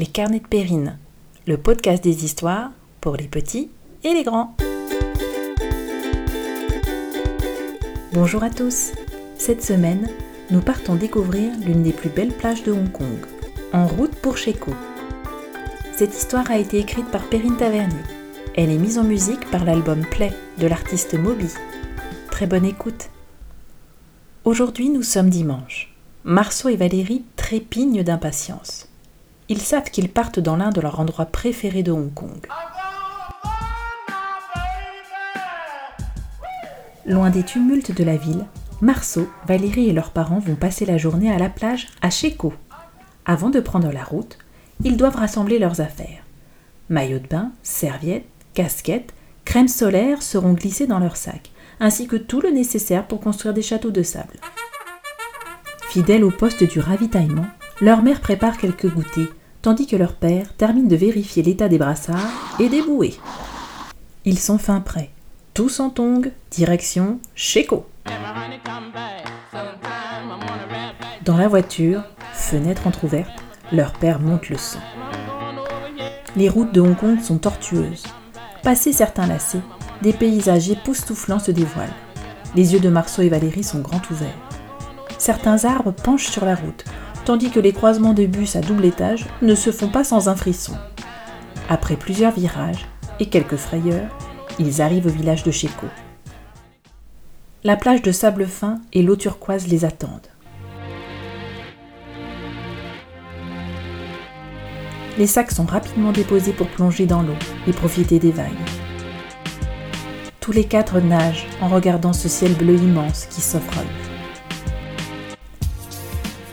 Les carnets de Périne, le podcast des histoires pour les petits et les grands. Bonjour à tous. Cette semaine, nous partons découvrir l'une des plus belles plages de Hong Kong, en route pour Sheko. Cette histoire a été écrite par Perrine Tavernier. Elle est mise en musique par l'album Play de l'artiste Moby. Très bonne écoute. Aujourd'hui, nous sommes dimanche. Marceau et Valérie trépignent d'impatience. Ils savent qu'ils partent dans l'un de leurs endroits préférés de Hong Kong. Loin des tumultes de la ville, Marceau, Valérie et leurs parents vont passer la journée à la plage à Checo. Avant de prendre la route, ils doivent rassembler leurs affaires. Maillots de bain, serviettes, casquettes, crème solaire seront glissés dans leurs sacs, ainsi que tout le nécessaire pour construire des châteaux de sable. Fidèles au poste du ravitaillement, leur mère prépare quelques goûters, tandis que leur père termine de vérifier l'état des brassards et des bouées. Ils sont fin prêts. Tous en tongs, direction Checo. Dans la voiture, fenêtre entr'ouverte, leur père monte le son. Les routes de Hong Kong sont tortueuses. Passés certains lacets, des paysages époustouflants se dévoilent. Les yeux de Marceau et Valérie sont grands ouverts. Certains arbres penchent sur la route, tandis que les croisements de bus à double étage ne se font pas sans un frisson. Après plusieurs virages et quelques frayeurs, ils arrivent au village de Checo. La plage de sable fin et l'eau turquoise les attendent. Les sacs sont rapidement déposés pour plonger dans l'eau et profiter des vagues. Tous les quatre nagent en regardant ce ciel bleu immense qui s'offre à eux.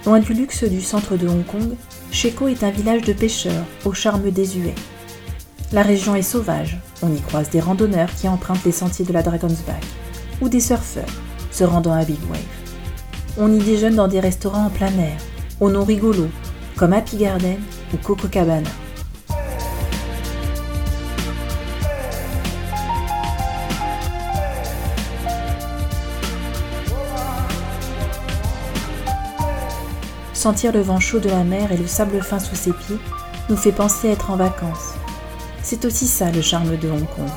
Loin du luxe du centre de Hong Kong, Sheko est un village de pêcheurs au charme désuet. La région est sauvage, on y croise des randonneurs qui empruntent les sentiers de la Dragon's Back, ou des surfeurs se rendant à Big Wave. On y déjeune dans des restaurants en plein air, aux noms rigolos, comme Happy Garden ou Coco Cabana. Sentir le vent chaud de la mer et le sable fin sous ses pieds nous fait penser être en vacances. C'est aussi ça le charme de Hong Kong.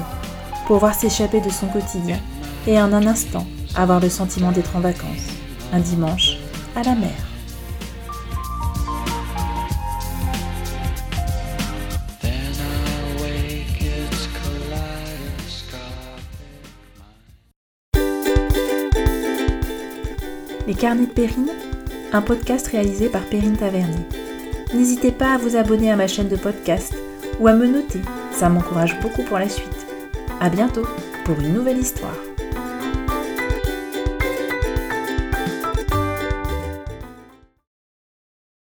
Pouvoir s'échapper de son quotidien et en un instant avoir le sentiment d'être en vacances. Un dimanche à la mer. Les carnets de Périne un podcast réalisé par Perrine Tavernier. N'hésitez pas à vous abonner à ma chaîne de podcast ou à me noter, ça m'encourage beaucoup pour la suite. A bientôt pour une nouvelle histoire.